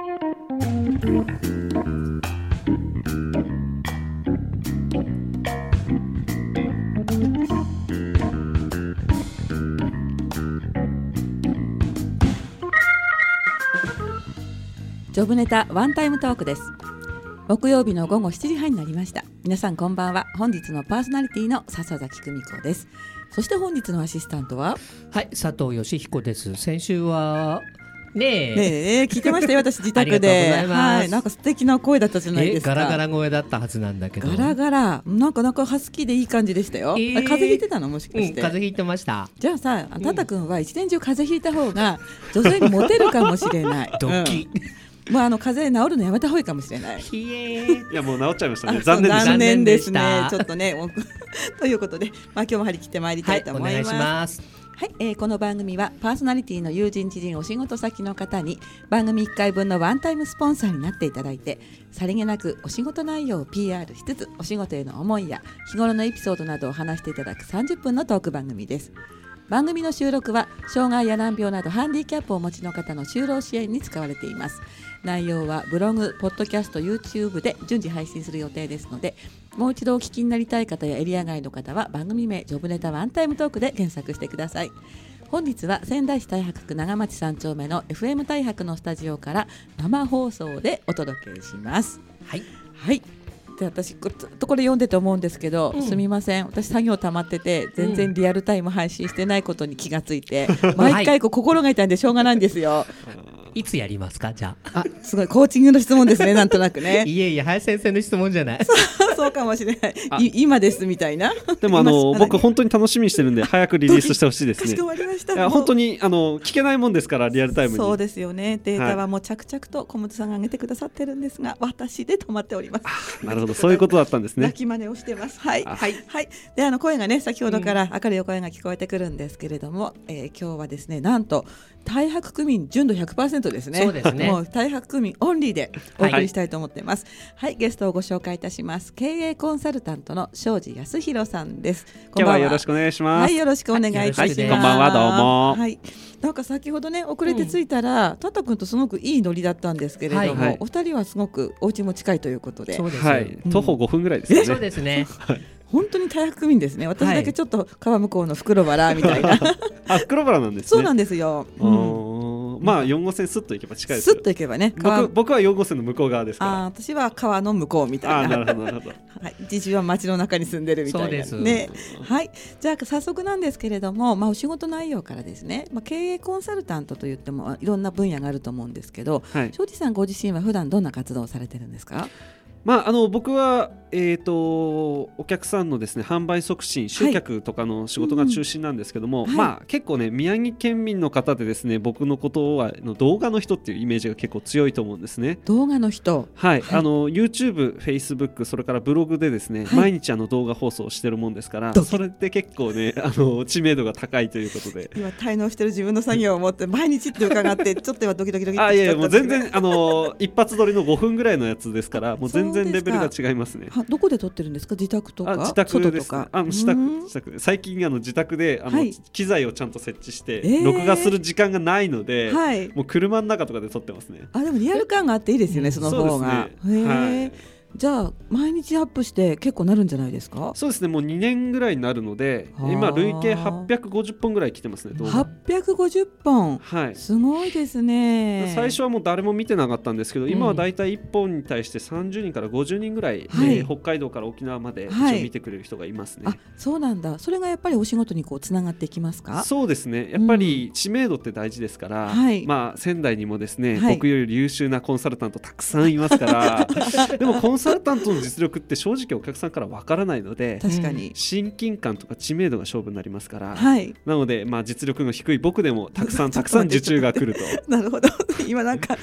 ジョブネタワンタイムトークです木曜日の午後7時半になりました皆さんこんばんは本日のパーソナリティの笹崎久美子ですそして本日のアシスタントは？はい、佐藤義彦です。先週は。ねえ。ねえ。聞いてましたよ 私自宅で。はい。なんか素敵な声だったじゃないえですか。ガラガラ声だったはずなんだけど。ガラガラ。なんかなんかハスキーでいい感じでしたよ、えー。あ風邪ひいてたの？もしかうん、して、風邪ひいてました。じゃあさタタ君は一年中風邪ひいた方が女性にモテるかもしれない。ドキ。うん。まああの風邪治るのやめた方がいいかもしれない。いやもう治っちゃいましたあね。残念。残念ですね。ちょっとねもう ということでまあ今日も張り切ってまいりたはいい、と思います、お願いします。はい、えーこの番組はパーソナリティの友人知人お仕事先の方に番組1回分のワンタイムスポンサーになっていただいてさりげなくお仕事内容を PR しつつお仕事への思いや日頃のエピソードなどを話していただく30分のトーク番組です。番組の収録は障害や難病などハンディキャップをお持ちの方の就労支援に使われています。内容はブログ、ポッドキャスト、YouTube で順次配信する予定ですのでもう一度お聞きになりたい方やエリア外の方は番組名ジョブネタワンタイムトークで検索してください。本日は仙台市太白区長町三丁目の FM 太白のスタジオから生放送でお届けします。はい。はい。で私こずっとこれ読んでて思うんですけど、うん。すみません。私作業溜まってて全然リアルタイム配信してないことに気がついて、は い毎回こう心が痛いんでしょうがないんですよ。いつやりますか、じゃあ。あすごいコーチングの質問ですねなんとなくね。いえいえ、林先生の質問じゃない。そうかもしれない。あ。い今ですみたいな。でもあの今僕本当に楽しみにしてるんで早くリリースしてほしいですね。かしこ。まりました。いや本当にあの聞けないもんですからリアルタイムに。そうですよね。データはもう着々と小本さんが上げてくださってるんですが私で止まっております。なるほど。そういうことだったんですね。泣。き真似をしてます。はい。あ。はい。はい。であの声がね先ほどから明るいお声が聞こえてくるんですけれども、えー今日はですねなんと太白区民純度100%ですね。そうですね。もう太白区民オンリーでお送りしたいと思ってます。はい、ゲストをご紹介いたします。経営コンサルタントの庄司康弘さんです。今日はよろしくお願いします。はい、よろしくお願いします。はいこんばんはどうも。はい、なんか先ほどね遅れて着いたら、タタ君とすごくいいノリだったんですけれども、はいはい。お二人はすごくお家も近いということで。そうです。はい。徒歩5分ぐらいですよそうね。ですね。本当に大白区民ですね。私だけちょっと川向こうの袋原みたいな、あ袋原なんですね。そうなんですよ、ううんんまあ4号線すっと行けば近いですよスッと行けばね川僕僕は4号線の向こう側ですあーか私は川の向こうみら。あたいな。はい、自治は町の中に住んでるみたいなそうですね。はい、じゃあ早速なんですけれども、まあお仕事内容からですね、まあ経営コンサルタントといってもいろんな分野があると思うんですけど、はい。庄司さんご自身は普段どんな活動をされてるんですか？まあ、あの僕は、えー、とお客さんのですね販売促進集客とかの仕事が中心なんですけども、うんはい。まあ、結構ね宮城県民の方でですね僕のことはの動画の人っていうイメージが結構強いと思うんですね。動画の人、はい、はい。あの YouTube、Facebook それからブログでですね、はい。毎日あの動画放送をしてるもんですからそれで結構ねあの知名度が高いということで。今滞納してる自分の作業を持って毎日って伺って ちょっと今ドキドキドキってあいやいやもう全然あの一発撮りの5分ぐらいのやつですからもう全然レベルが違いますね。はどこで撮ってるんですか？自宅とか？あ自宅です、外とか？あ自宅うん自宅最近あの自宅であの、はい機材をちゃんと設置して、えー録画する時間がないので、はい。もう車の中とかで撮ってますね。あでもリアル感があっていいですよね、その方が。そうですねはいじゃあ毎日アップして結構なるんじゃないですか？そうですねもう2年ぐらいになるのではあ。今累計850本ぐらい来てますね動画。850本？はい。すごいですね。最初はもう誰も見てなかったんですけど、うん。今はだいたい1本に対して30人から50人ぐらい、はい。えー北海道から沖縄まで一はい。応見てくれる人がいますね。あそうなんだ。それがやっぱりお仕事にこうつながっていきますか？そうですね。やっぱり知名度って大事ですから、はい。まあ、仙台にもですね、はい。僕より優秀なコンサルタントたくさんいますから でもコンサルタントの実力って正直お客さんからわからないので確かに、親近感とか知名度が勝負になりますから、はい。なので、まあ、実力の低い僕でもたくさん たくさん受注が来ると。なるほど。今なんか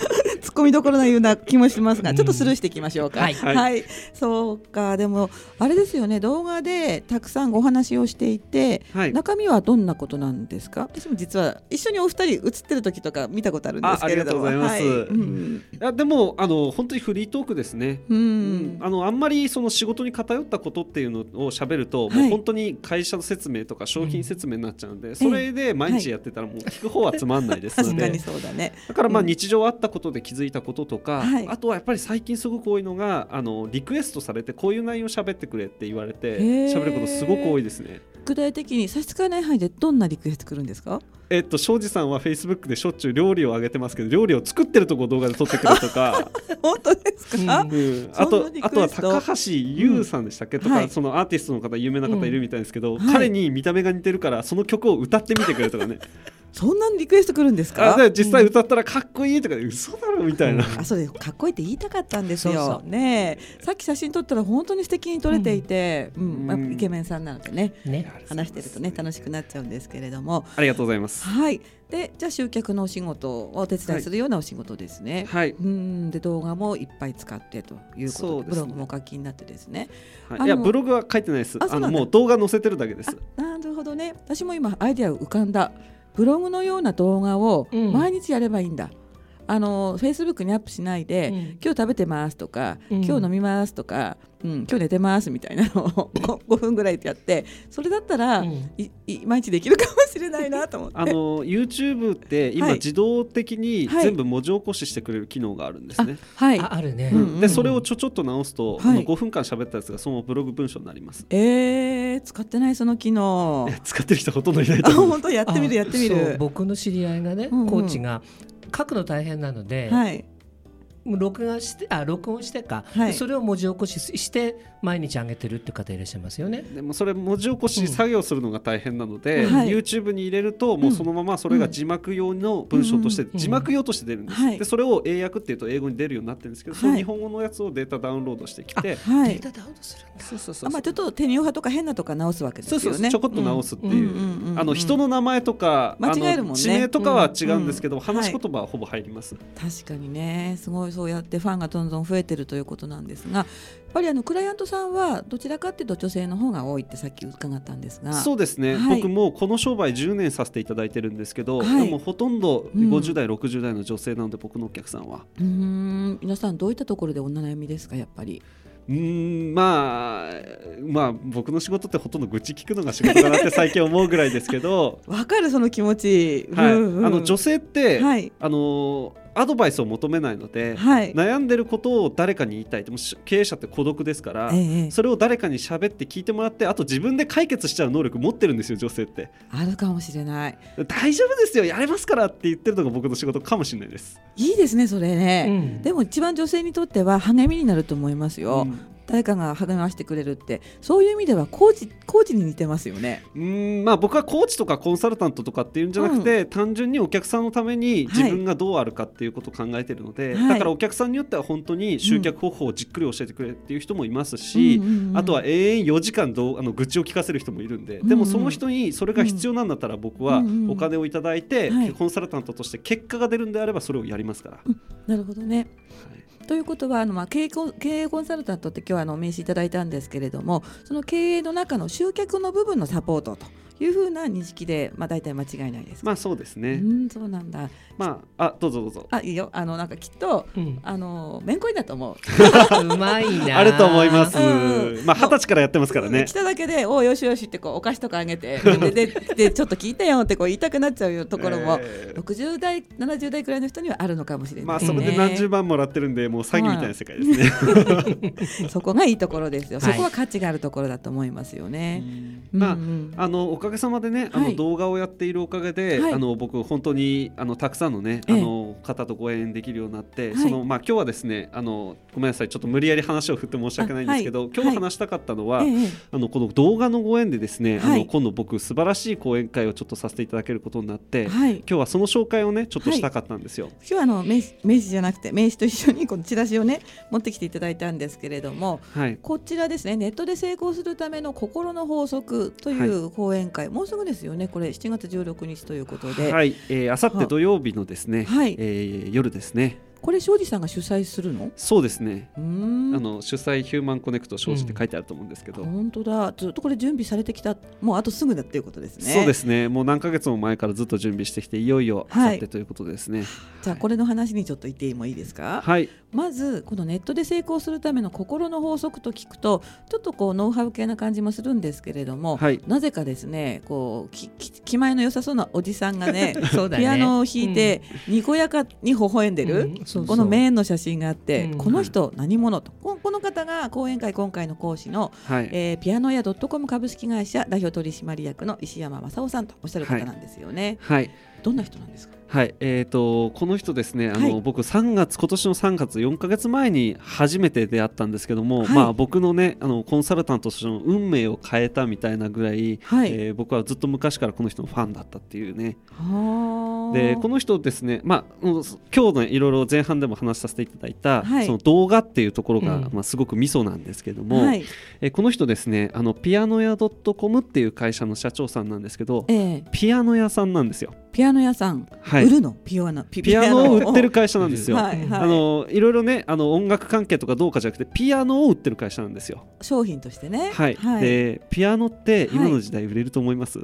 突っ込みどころなような気もしますが、うん。ちょっとスルーしていきましょうか、はい。はい。そうか。でもあれですよね。動画でたくさんお話をしていて、はい。中身はどんなことなんですか？私も実は一緒にお二人映ってる時とか見たことあるんですけれども。あありがとうございます。はい。うん。いやでもあの本当にフリートークですね。うんうんあのあんまりその仕事に偏ったことっていうのを喋ると、はい。もう本当に会社の説明とか商品説明になっちゃうんで、それで毎日やってたらもう聞く方はつまんないですの確かにで。そうだね。だからまあうん。日常あったことで気づいたこととか、はい。あとはやっぱり最近すごく多いのがあのリクエストされてこういう内容喋ってくれって言われて喋ることすごく多いですね。具体的に差し支えない範囲でどんなリクエストくるんですか？えっと庄司さんはフェイスブックでしょっちゅう料理を上げてますけど料理を作ってるとこ動画で撮ってくれとか、本当ですか、うん。あとあとは高橋優さんでしたっけ、とか、はいそのアーティストの方有名な方いるみたいですけど、はい。彼に見た目が似てるからその曲を歌ってみてくれとかねそんなリクエストくるんですか？あで実際歌ったらかっこいいとか嘘だろみたいな、うん。あそうですかっこいいって言いたかったんですよ。ねえ。さっき写真撮ったら本当に素敵に撮れていて、うん。うん。まあイケメンさんなのでねね。話してるとね楽しくなっちゃうんですけれども。ありがとうございます。はい。でじゃあ集客のお仕事をお手伝いするようなお仕事ですね、はい、うん。で動画もいっぱい使ってということでね。ブログもお書きになってですね。はい、いやブログは書いてないです。あのもう動画載せてるだけです。あなるほどね。私も今アイデア浮かんだブログのような動画をうん。毎日やればいいんだ、あのフェイスブックにアップしないで、うん。今日食べてますとか、うん。今日飲みますとか、うん、今日寝てますみたいなのを 5, 分ぐらいやってそれだったら、うん。いい毎日できるかもしれないなと思って。あの YouTube って今はい。自動的にはい。全部文字起こししてくれる機能があるんですね、はい。ああるね、うんうんでそれをちょちょっと直すと、はい。あの5分間喋ったやつがそのブログ文章になります。えー、使ってないその機能。え使ってる人ほとんどいないあと思う。本当やってみるやってみる。僕の知り合いがね、うんうん。コーチが書くの大変なので、はい。録画してあ録音してか、はい。それを文字起こしして毎日上げてるって方いらっしゃいますよね。でもそれ文字起こし作業するのが大変なので、うんはい。YouTube に入れるともうそのままそれが字幕用の文章として、うん。字幕用として出るんです、はい。でそれを英訳っていうと英語に出るようになってるんですけど、そのはい日本語のやつをデータダウンロードしてきて、はい。データダウンロードするんだ。そうそうそうあまあ、ちょっと手に派とか変なとか直すわけですよね。そうそうちょこっと直すっていう,、うん。うんうんうんあの人の名前とか間違えるもんね。あの地名とかは違うんですけど、うん。話し言葉はほぼ入ります、確かにね。すごいそうやってファンがどんどん増えてるということなんですがやっぱりあのクライアントさんはどちらかっていうと女性の方が多いってさっき伺ったんですが。そうですね、はい。僕もうこの商売10年させていただいてるんですけど、はい。でもほとんどうん。50代、60代の女性なので僕のお客さんは。うーん皆さんどういったところでお悩みですかやっぱり？うーんまあまあ僕の仕事ってほとんど愚痴聞くのが仕事かなって最近思うぐらいですけど、わかるその気持ち、はいうん。うんあの女性って、はい。あのアドバイスを求めないので、はい。悩んでることを誰かに言いたい。でもし経営者って孤独ですから、ええ。それを誰かに喋って聞いてもらってあと自分で解決しちゃう能力持ってるんですよ女性って。あるかもしれない。大丈夫ですよやれますからって言ってるのが僕の仕事かもしれないです。いいですねそれね、うん。でも一番女性にとっては励みになると思いますよ、うん誰かが励ましてくれるってそういう意味ではコーチコーチに似てますよね。うーんまあ僕はコーチとかコンサルタントとかっていうんじゃなくて、単純にお客さんのために自分がどうあるかっていうことを考えてるので、はい。だからお客さんによっては本当に集客方法をじっくり教えてくれっていう人もいますし、うんうんうんあとは永遠4時間どうあの愚痴を聞かせる人もいるんで、でもその人にそれが必要なんだったら僕はうんうんお金をいただいて、はい。コンサルタントとして結果が出るんであればそれをやりますから。なるほどね。ということはあの、まあ、経営コンサルタントって今日はあのお名刺いただいたんですけれどもその経営の中の集客の部分のサポートというふうな認識で、まあ、大体間違いないですか、まあそうですね。うんそうなんだまああどうぞどうぞ。あいいよあのなんかきっとうんあのめんこいだと思う。うまいな。あると思います。うんまあ二十歳からやってますからね来。ただけで「おうよしよし」ってこうお菓子とかあげて でででちょっと聞いてよってこう言いたくなっちゃうよところも、えー60代70代くらいの人にはあるのかもしれない、まあそれで何十万もらってるんでもう詐欺みたいな世界ですね。そこがいいところですよ、はいそこは価値があるところだと思いますよね。まああのおかげさまでね、あはい。の動画をやっているおかげで、はい。あの僕本当にあのたくさんのね、ええ。あの方とご縁できるようになって、はい。そのまあ今日はですね、あのごめんなさい、ちょっと無理やり話を振って申し訳ないんですけど、今日話したかったのは、ええ。あのこの動画のご縁でですね、あはい。の今度僕素晴らしい講演会をちょっとさせていただけることになって、はい、今日はその紹介をねちょっとしたかったんですよ。今日はあの名刺名刺じゃなくて名刺と一緒に このチラシをね持ってきていただいたんですけれどもはい。こちらですねネットで成功するための心の法則という講演会、もうすぐですよね。これ7月16日ということで、はい、えー、あさって土曜日のですね、はい。えー夜ですね、これ庄司さんが主催するの？そうですね、あの主催ヒューマンコネクト庄司って書いてあると思うんですけど、本当だ。ずっとこれ準備されてきた。もうあとすぐだっていうことですね。そうですね。もう何ヶ月も前からずっと準備してきていよいよあさってということですねじゃあこれの話にちょっと言ってもいいですか、はい。まずこのネットで成功するための心の法則と聞くとちょっとこうノウハウ系な感じもするんですけれども、はい。なぜかですねこうきき気前の良さそうなおじさんがねそうだねピアノを弾いて、にこやかに微笑んでる、うんそうそうこのメインの写真があって、うんこの人何者とここの方が講演会今回の講師の、はい、えーピアノ屋 .com 株式会社代表取締役の石山正夫さんとおっしゃる方なんですよね。はいどんな人なんですか？はい、えー、とこの人ですねあの、はい。僕3月今年の3月4か月前に初めて出会ったんですけども、はい。まあ、僕のねあのコンサルタントとしての運命を変えたみたいなぐらい、はい。えー僕はずっと昔からこの人のファンだったっていうね。はでこの人ですね、まあ、うん今日のいろいろ前半でも話させていただいた、はい。その動画っていうところが、うん。まあ、すごくミソなんですけども、はい。えーこの人ですねあのピアノ屋 .com っていう会社の社長さんなんですけどえーピアノ屋さんなんですよ。ピアノ屋さん、はい。売るの？ピアノ。ピピアノを売ってる会社なんですよ。はいはい。あのいろいろねあの音楽関係とかどうかじゃなくてピアノを売ってる会社なんですよ。商品としてね。はい、でピアノって今の時代売れると思います、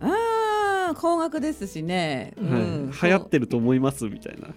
ああ高額ですしね、うんうんはい、流行ってると思います？みたいな。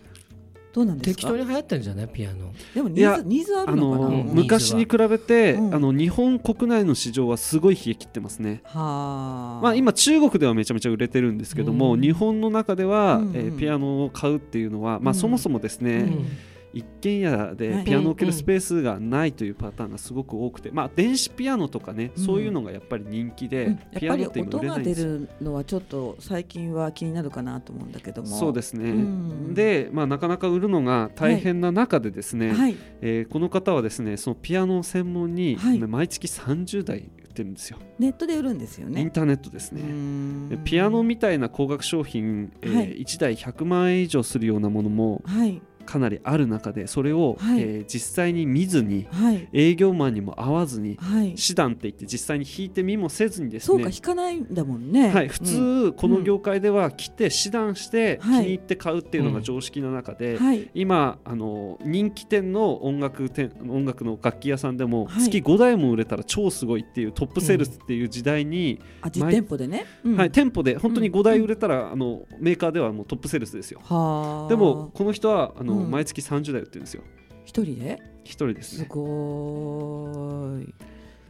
どうなんですか？適当に流行ってるんじゃない？ピアノ。でもニーズニーズああるのかな、のうん。昔に比べて、うん。あの日本国内の市場はすごい冷え切ってますね。はあ。まあ、今中国ではめちゃめちゃ売れてるんですけども、うん。日本の中では、うんうん。えーピアノを買うっていうのは、まあ、うん。そもそもですね、うん一軒家はい。でピアノを置けるスペースがないというパターンがすごく多くて、まあ、電子ピアノとかね、うん。そういうのがやっぱり人気で、うん。ピアノって今売れないんですよ。が出るのはちょっと最近は気になるかなと思うんだけど。もそうですね、うん。で、まあ、なかなか売るのが大変な中でですね、はい。えーこの方はですねそのピアノを専門に、はい。毎月30台売ってるんですよ、ネットで売るんですよね。インターネットですうね。ピアノみたいな高額商品、えーはい。1台100万円以上するようなものもはいかなりある中でそれを、はい。えー実際に見ずにはい。営業マンにも会わずにはい。手段って言って実際に弾いてみもせずにですねそうか弾かないんだもんね。はい、普うん。通この業界では来て指導して気はい。に入って買うっていうのが常識な中で、はい。今あの人気店の音楽店音楽の楽器屋さんでもはい。月5台も売れたら超すごいっていうトップセールスっていう時代に、あ実店舗でね。うん。はい、店舗で本当に5台売れたら、あのメーカーではもうトップセールスですよ。はあ。でもこの人はあの、うん。毎月30台売ってるんですよ。一人で？一人ですすね。ごーい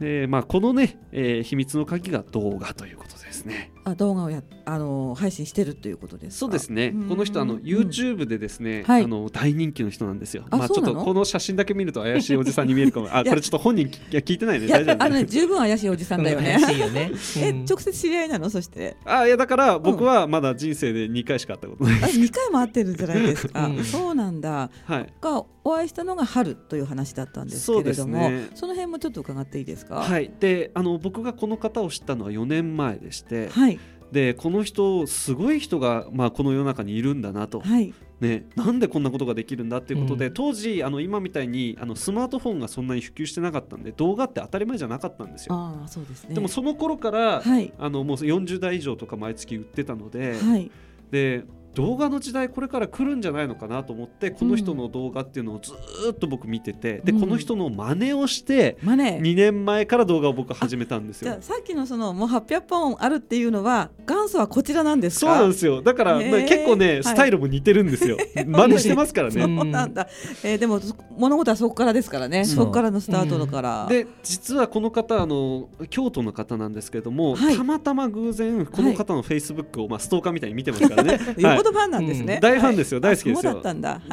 でまあこのね、えー秘密の鍵が動画ということですね。あ動画をやあの配信してるということですか？そうですね。うん。この人あの YouTube でですね、はい。あの大人気の人なんですよ。あまあちょそうなの？っとこの写真だけ見ると怪しいおじさんに見えるかも。あこれちょっと本人きいや聞いてないねいや大丈夫あのね十分怪しいおじさんだよね。怪しいよね。えうん。直接知り合いなの？そして。あいやだから僕はまだ人生で2回しか会ったことない。あ二回も会ってるんじゃないですか、うん。そうなんだ。はい。がお会いしたのが春という話だったんですけれどもその辺もちょっと伺っていいですか？はい、であの僕がこの方を知ったのは4年前でして、はい。でこの人すごい人が、まあ、この世の中にいるんだなと、はい。ね、なんでこんなことができるんだっていうことで、うん。当時あの今みたいにあのスマートフォンがそんなに普及してなかったんで動画って当たり前じゃなかったんですよ。ああそうですね。でもその頃から、はい。あのもう40台以上とか毎月売ってたので,、はい。で動画の時代これから来るんじゃないのかなと思ってこの人の動画っていうのをずーっと僕見てて、でうん。この人の真似をしてマネ2年前から動画を僕始めたんですよ。じゃあ。さっきのそのもう800本あるっていうのは元祖はこちらなんですか？そうなんですよ。だから、へー。まあ結構ね、はい。スタイルも似てるんですよ。真似してますからそうね。なんだ、えーでもそ物事はそこからですからね。そこからのスタートだから、で実はこの方あの京都の方なんですけども、はい。たまたま偶然この方のフェイスブックを、まあ、ストーカーみたいに見てますからね。よっぽどファンなんですね、大ファンですよはい。大好きですよ。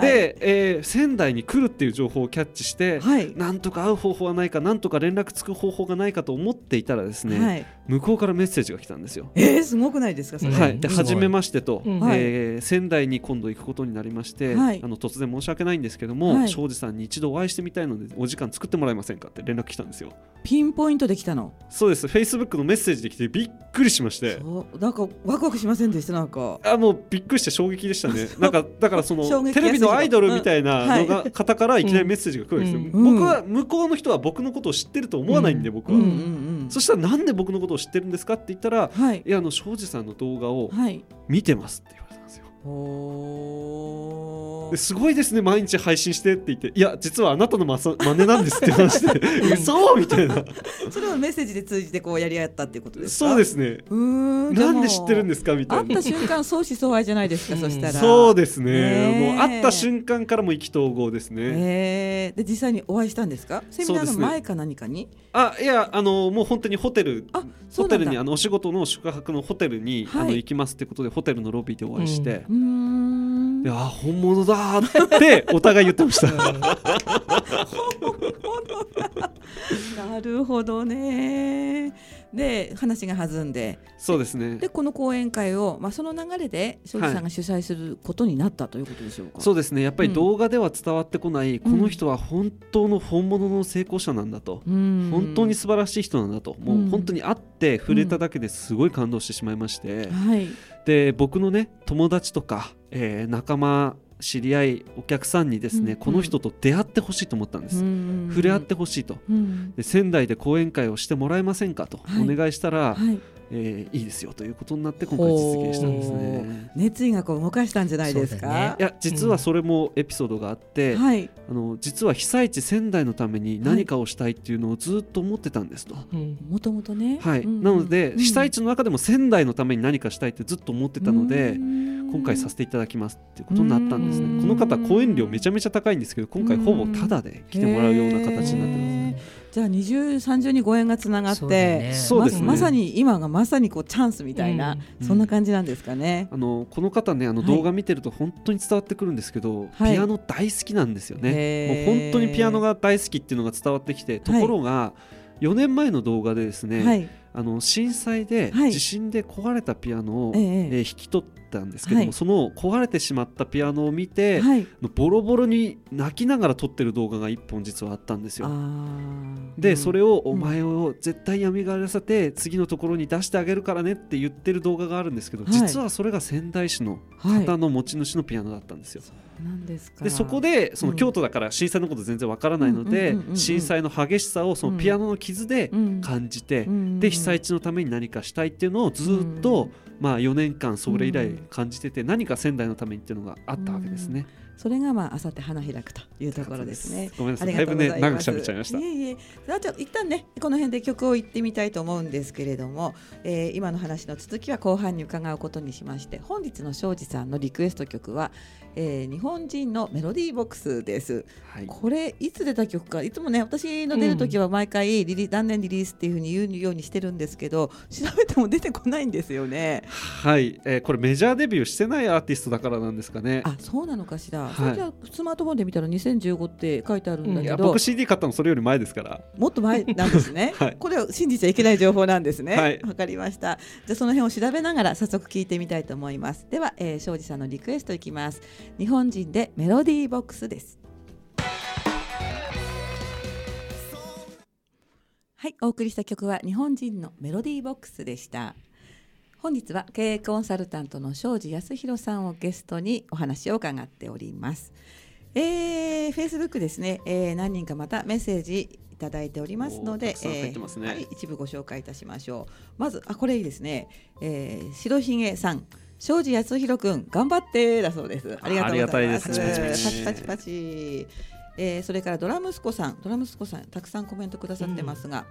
で、えー仙台に来るっていう情報をキャッチして、はい。なんとか会う方法はないかなんとか連絡つく方法がないかと思っていたらですね、はい、向こうからメッセージが来たんですよ。えー、すごくないですかそれ、うんはい、で初めましてと、うん。えー仙台に今度行くことになりまして、はい。あの突然申し訳ないんですけども、はい。庄司さんに一度お会いしてみたいのでお時間作ってもらえませんかって連絡来たんですよ。ピンポイントできたの？そうです、Facebook のメッセージで来てびっくりしまして。そう。なんかワクワクしませんでした？なんか。あもうびっくりして衝撃でしたね。なんかだからそのテレビのアイドルみたいなのうん。が、方からいきなりメッセージが来るんですよ。うん。僕は向こうの人は僕のことを知ってると思わないんで、僕は、うんうんうんそしたらなんで僕のことを知ってるんですかって言ったら、はい。いやあの庄司さんの動画をはい。見てますって言われたんですよ。おですごいですね毎日配信してって言っていや実はあなたのまさ真似なんですって話して嘘みたいな。それをメッセージで通じてこうやり合ったっていうことですか？そうですね。うーんなんで知ってるんでですかみたいな。会った瞬間相思相愛じゃないですか、うんそしたら。そうですね。もう会った瞬間からも意気投合ですね。え。ー、で実際にお会いしたんですか？セミナーの前か何かに、あいやあのもう本当にホテルホテルにあのお仕事の宿泊のホテルに、はい。あの行きますってことでホテルのロビーでお会いして、うーんであ本物だーってお互い言ってました。なるほどね。で話が弾んで。そうですね。でこの講演会を、まあ、その流れで庄司さんが主催することになったということでしょうか、そうですね。やっぱりうん。動画では伝わってこない、この人は本当の本物の成功者なんだと、うん。本当に素晴らしい人なんだと、もうん。う本当に会って触れただけですごい感動してしまいまして、はい。で僕のね友達とか、えー仲間知り合いお客さんにですね、うんこの人と出会ってほしいと思ったんです、触れ合ってほしいと。うん。で仙台で講演会をしてもらえませんかと。はい。お願いしたら、はい、えーいいですよということになって今回実現したんですね。熱意がこう動かしたんじゃないですか？ね。いや実はそれもエピソードがあって、はい。あの実は被災地仙台のために何かをしたいっていうのをずっと思ってたんですと。うん。もともとね。はい、うんなので、うん。被災地の中でも仙台のために何かしたいってずっと思ってたので、うん。今回させていただきますっていうことになったんですうん。ね。この方講演料めちゃめちゃ高いんですけど今回ほぼタダで来てもらうような形になってます。へーじゃあ二重三重にご縁がつながって、そうだね。そうですね。ままさに今がまさにこうチャンスみたいな、うん。そんな感じなんですかね。あのこの方ねあのはい。動画見てると本当に伝わってくるんですけど、はい。ピアノ大好きなんですよね。もう本当にピアノが大好きっていうのが伝わってきてところが、4年前の動画でですね、はい、あの震災ではい。地震で壊れたピアノを、ええ。えー引き取ったんですけども、はい。その壊れてしまったピアノを見て、はい、ボロボロに泣きながら撮ってる動画が1本実はあったんですあよ。ー。でそれをうんお前を絶対蘇らせて次のところに出してあげるからねって言ってる動画があるんですけど、はい。実はそれが仙台市のはい、方の持ち主のピアノだったんですよ。でそこでそのうん。京都だから震災のこと全然わからないのでうんうんうんうんうん。震災の激しさをそのピアノの傷でうん。感じてうんで被災地のために何かしたいっていうのをずっとまあ4年間それ以来感じてて何か仙台のためにっていうのがあったわけですね。それがまああさって花開くというところですね。ごめんなさい。だいぶね長く喋っちゃいましたいえいえ。じゃあちょ一旦ねこの辺で曲を言ってみたいと思うんですけれども、えー今の話の続きは後半に伺うことにしまして、本日の庄司さんのリクエスト曲は、えー日本人のメロディーボックスです。はいこれいつ出た曲か？いつもね私の出る時は毎回リリー断念リリースっていうふうに言うようにしてるんですけど 調べても出てこないんですよね。はい、えーこれメジャーデビューしてないアーティストだからなんですかね。あそうなのかしら？はいそれじゃあスマートフォンで見たら2015って書いてあるんだけど、僕 CD 買ったのそれより前ですから。もっと前なんですね。はいこれを信じちゃいけない情報なんですね。わ、はいかりました。じゃあその辺を調べながら早速聞いてみたいと思います。では、えー、庄司さんのリクエストいきます。日本人でメロディーボックスです。はい、お送りした曲は日本人のメロディーボックスでした。本日は経営コンサルタントの庄司康弘さんをゲストにお話を伺っております。えー、Facebook ですね、えー、何人かまたメッセージいただいておりますのでおーたくさん入ってますね。はい、一部ご紹介いたしましょう。まずあこれいいですね、えー、白ひげさん。庄司康弘くん頑張ってだそうです。ありがとうございます。ありがたいです。パチパチパチ。パチパチえー、それからドラ息子さん。ドラ息子さんたくさんコメントくださってますが、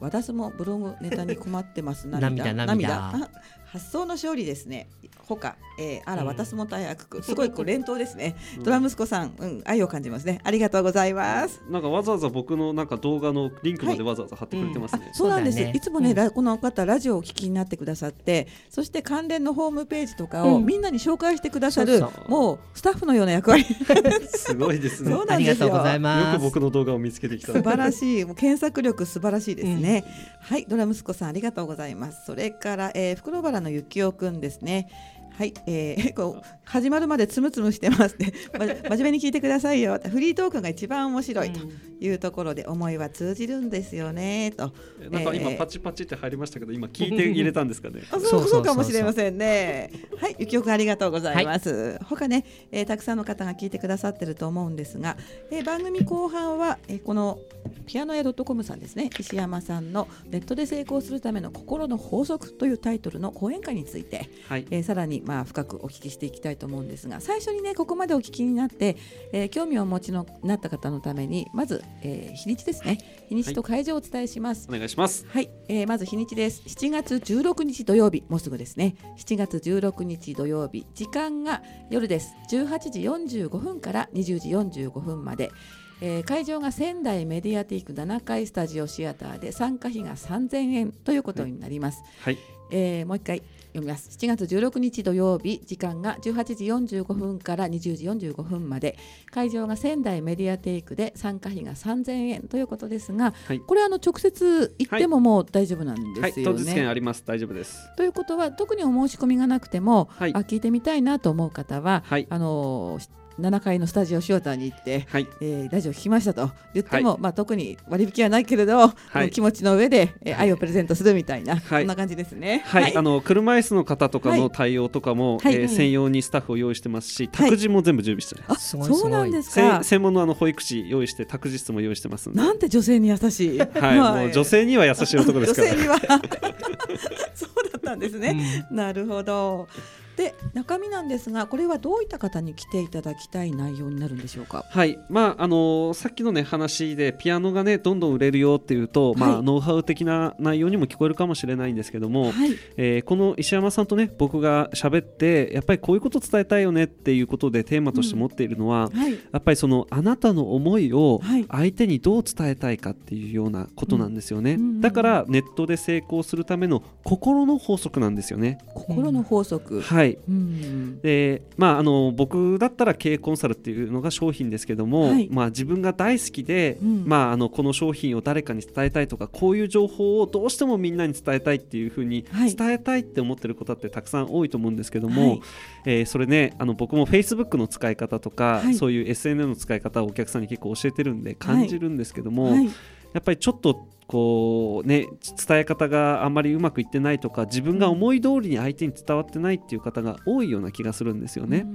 私もブログネタに困ってます。涙 涙。涙。あ発想の勝利ですね。ほか、えー、あら、うん。私も大悪く。すごいこう連投ですね、うん。ドラ息子さん、うん、愛を感じますね。ありがとうございます。なんかわざわざ僕のなんか動画のリンクまでわざわざ貼ってくれてますね。そうなんです、ね。いつもね、うん。ラこの方ラジオをお聞きになってくださってそして関連のホームページとかをうん。みんなに紹介してくださる、もうスタッフのような役割。すごいですね。そうよなんですよ。ありがとうございます。く僕の動画を見つけてきた。素晴らしい、もう検索力素晴らしいですね。はい、ドラ息子さんありがとうございます。それから、えー、袋原の幸男くんですね。はい、えー、こう始まるまでつむつむしてますね。ま真面目に聞いてくださいよ。フリートークが一番面白いというところで思いは通じるんですよねと。なんか今えーパチパチって入りましたけど、今聞いて入れたんですかね？あそうそうかもしれませんね。はい、ゆきおくんありがとうございます。他ね、えーたくさんの方が聞いてくださってると思うんですが、えー番組後半は、えーこのピアノ屋 .com さんですね、石山さんのネットで成功するための心の法則というタイトルの講演会について、はい。えーさらにまあ、深くお聞きしていきたいと思うんですが最初にねここまでお聞きになって、えー興味をお持ちのなった方のためにまず、えー日にちですね日にちと会場をお伝えします。お願いしますはい、えーまず日にちです。7月16日土曜日、もうすぐですね。7月16日土曜日、時間が夜です。18時45分から20時45分まで。えー会場が仙台メディアティック7階スタジオシアターで参加費が3000円ということになります。はい。えーもう一回読みます。7月16日土曜日時間が18時45分から20時45分まで会場が仙台メディアテイクで参加費が3000円ということですが、はい。これあの直接行ってももう大丈夫なんはいですよね。当日券あります。大丈夫です。ということは特にお申し込みがなくても、はい。あ聞いてみたいなと思う方は、はい。あのー7階のスタジオシアターに行って、はい。えーラジオ聞きましたと言っても、まあ、特に割引はないけれど、はい。気持ちの上で、えー愛をプレゼントするみたいな、はい。そんな感じですね。はい、あの車椅子の方とかはい。の対応とかも、はい。えー専用にスタッフを用意してますし、託児も全部準備してあそうなんですせか。ん。専門のあの保育士用意して託児室も用意してますなんて女性に優しい。はい、もう女性には優しい男ですから。女性には。そうだったんですね。なるほど。で中身なんですがこれはどういった方に来ていただきたい内容になるんでしょうか？はい。まああのーさっきのね話でピアノがねどんどん売れるよっていうと、まはい。あノウハウ的な内容にも聞こえるかもしれないんですけども、はい。えーこの石山さんとね僕が喋ってやっぱりこういうこと伝えたいよねっていうことでテーマとして持っているのは、はい。やっぱりそのあなたの思いをはい。相手にどう伝えたいかっていうようなことなんですよね、うんうんうん。だからネットで成功するための心の法則なんですよね、心の法則。はいうん。でまあ、あの僕だったら経営コンサルっていうのが商品ですけども、はい。まあ、自分が大好きで、うん。まあ、あのこの商品を誰かに伝えたいとかこういう情報をどうしてもみんなに伝えたいっていうふうにはい。伝えたいって思ってる方ってたくさん多いと思うんですけども、はい。えーそれねあの僕も Facebook の使い方とか、はい。そういう SNS の使い方をお客さんに結構教えてるんで感じるんですけども、はい。やっぱりちょっとこうね伝え方があまりうまくいってないとか自分が思い通りに相手に伝わってないっていう方が多いような気がするんですよね。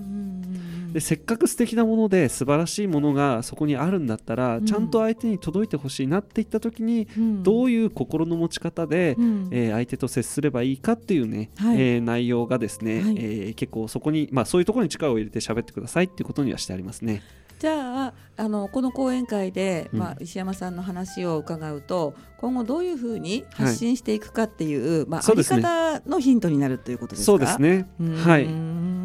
でせっかく素敵なもので素晴らしいものがそこにあるんだったら、うん。ちゃんと相手に届いてほしいなっていった時に、うん。どういう心の持ち方で、うん。えー相手と接すればいいかっていうね、はい。えー内容がですね、はい。えー結構そこに、まあ、そういうところに力を入れて喋ってくださいっていうことにはしてありますね。じゃああのこの講演会で、うん。まあ、石山さんの話を伺うと今後どういうふうに発信していくかっていう、まあ、あり方のヒントになるということですか？そうですね。はい。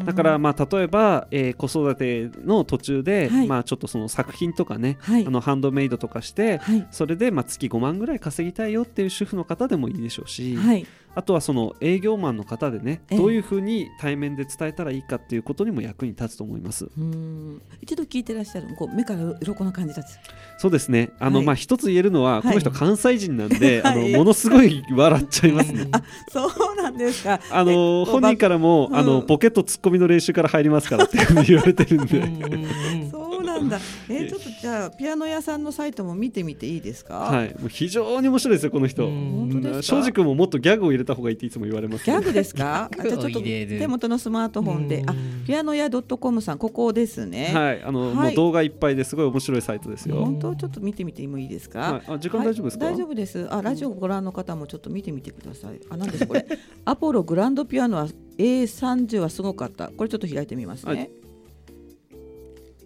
だからまあ例えば、えー子育ての途中で、はい。まあ、ちょっとその作品とかね、はい。あのハンドメイドとかして、はい。それでまあ月5万ぐらい稼ぎたいよっていう主婦の方でもいいでしょうし、はいあとはその営業マンの方でねええ。どういうふうに対面で伝えたらいいかっていうことにも役に立つと思います。うーん。一度聞いてらっしゃるこう目から鱗の感じだつそうですね。あの、はい。まあ一つ言えるのは、はい。この人関西人なんで、はい。あのものすごい笑っちゃいますね。あそうなんですか。あのえ本人からも、うん。あのポケット突っ込みの練習から入りますからって言われてるんで、そう なんだ。えーちょっとじゃあピアノ屋さんのサイトも見てみていいですか、はい、もう非常に面白いですよこの人。うん。本当ですか？庄司君ももっとギャグを入れた方がいいっていつも言われます、ギャグですか？あじゃあちょっと手元のスマートフォンで。あピアノ屋 .com さんここですね、はい、あの、はい。もう動画いっぱいですごい面白いサイトですよ。本当？ちょっと見てみてもいいですか、はい、あ時間大丈夫ですか、はい。大丈夫です。あラジオをご覧の方もちょっと見てみてください。あなんですこれ。アポログランドピアノは A30 はすごかった。これちょっと開いてみますね、はい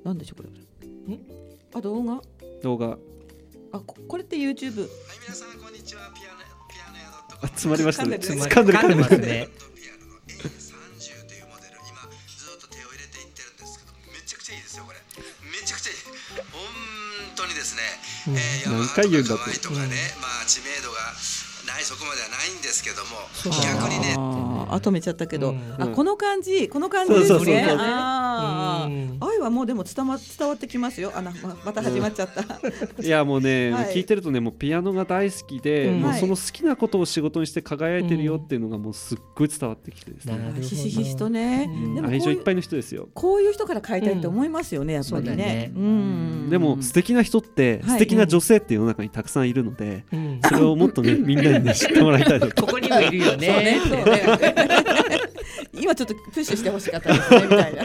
なんでしょうこれ。あ動画？動画。あここれって YouTube 皆さんこんにちは。ピアノピアノ屋ドットあ詰まりましたね。掴んでる。噛んでますね。ピアノ A30 というモデル今ずっと手を入れていってるんですけどめちゃくちゃいいですよこれ。めちゃくちゃいい。本当にですね、えー、何回言うんだって。ヤマハとか可愛いとかね、まあ知名度がないそこまではないんですけども逆にねあ止めちゃったけど、うんあこの感じこの感じそうですね。そうそうそうあうん。ー愛はもうでも伝わ伝わってきますよ。あなままた始まっちゃった、いやもうね、はい。聞いてるとねもうピアノが大好きで、うん。もうその好きなことを仕事にして輝いてるよっていうのがもうすっごい伝わってきてですね、ひしひしとね、うん。でもこういう愛情いっぱいの人ですよ。こういう人から買いたいって思いますよね、やっぱりね。そうだね。うん。でも素敵な人ってはい。素敵な女性って世の中にたくさんいるので、うん。それをもっとねみんなにね知ってもらいたい ここにもいるよそうねね。そうね 今ちょっとプッシュしてほしかったですねみたいな。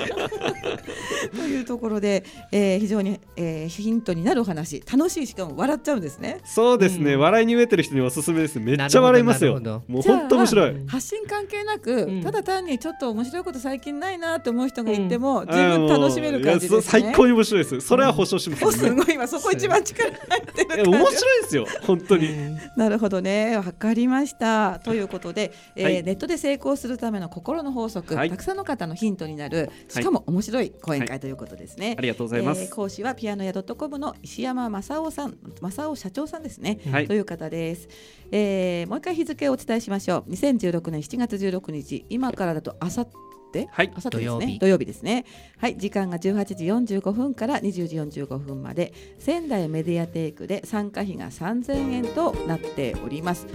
というところで、えー、非常に、えー、ヒントになるお話。楽しいしかも笑っちゃうんですね。そうですね、うん。笑いに飢えてる人におすすめです。めっちゃ笑いますよ。もう本当面白い。うん発信関係なく、うん。ただ単にちょっと面白いこと最近ないなって思う人がいても、うん。十分楽しめる感じですね。そ最高に面白いです。それは保証します おすね、ごい今そこ一番力入ってる面白いですよ。本当に、なるほどね。わかりました。ということで、えーはい。ネットで成功するための心の法則、はい。たくさんの方のヒントになるしかも面白い講演会ということですね、ありがとうございます、えー講師はピアノ屋 .com の石山正夫さん正夫社長さんですね、はい。という方です、えーもう一回日付をお伝えしましょう。2016年7月16日。今からだとあさってはい。あさってです土曜日。ね土曜日ですね。はい。時間が18時45分から20時45分まで仙台メディアテイクで参加費が3000円となっております。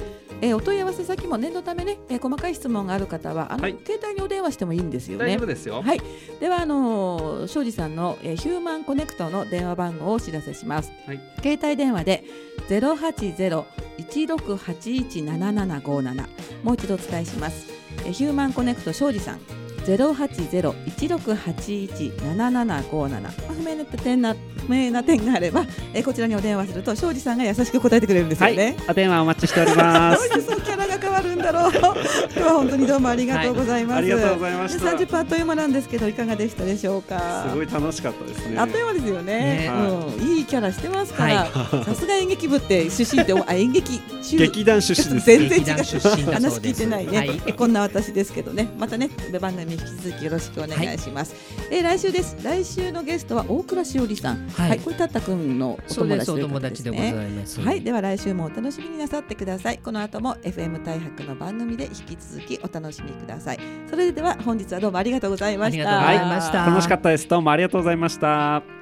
えーお問い合わせ先も念のためね、えー細かい質問がある方はあの、はい。携帯にお電話してもいいんですよ大ね丈夫ですよ、はい、ではあのー庄司さんの、えーヒューマンコネクトの電話番号をお知らせします。はい。携帯電話でゼロ八ゼロ一六八一七七五七。もう一度お伝えします。えーヒューマンコネクト庄司さんゼロ八ゼロ一六八一七七五七。不明な点な不明な点があれば、えーこちらにお電話すると庄司さんが優しく答えてくれるんですよね。お電話お待ちしておりまどうしてそうキャラが変わるんだろう。今日は本当にどうもありがとうございます。ありがとうございました。三十分あっという間なんですけどいかがでしたでしょうか？すごい楽しかったですね。あっという間ですよね。ね。うん、い。いキャラしてますから、さすが演劇部って出身って あ演劇中。劇団出身です。全然違う。出身話聞いてないね、はい。えこんな私ですけどね。またね番組引き続きよろしくお願いします、えー来週です。来週のゲストは大倉しおりさん。はい。これたったくんのおそうですお友達でございます。はい、では来週もお楽しみになさってください。この後も FM 大白の番組で引き続きお楽しみください。それでは本日はどうもありがとうございました。ありがとうございました楽しかったですどうもありがとうございました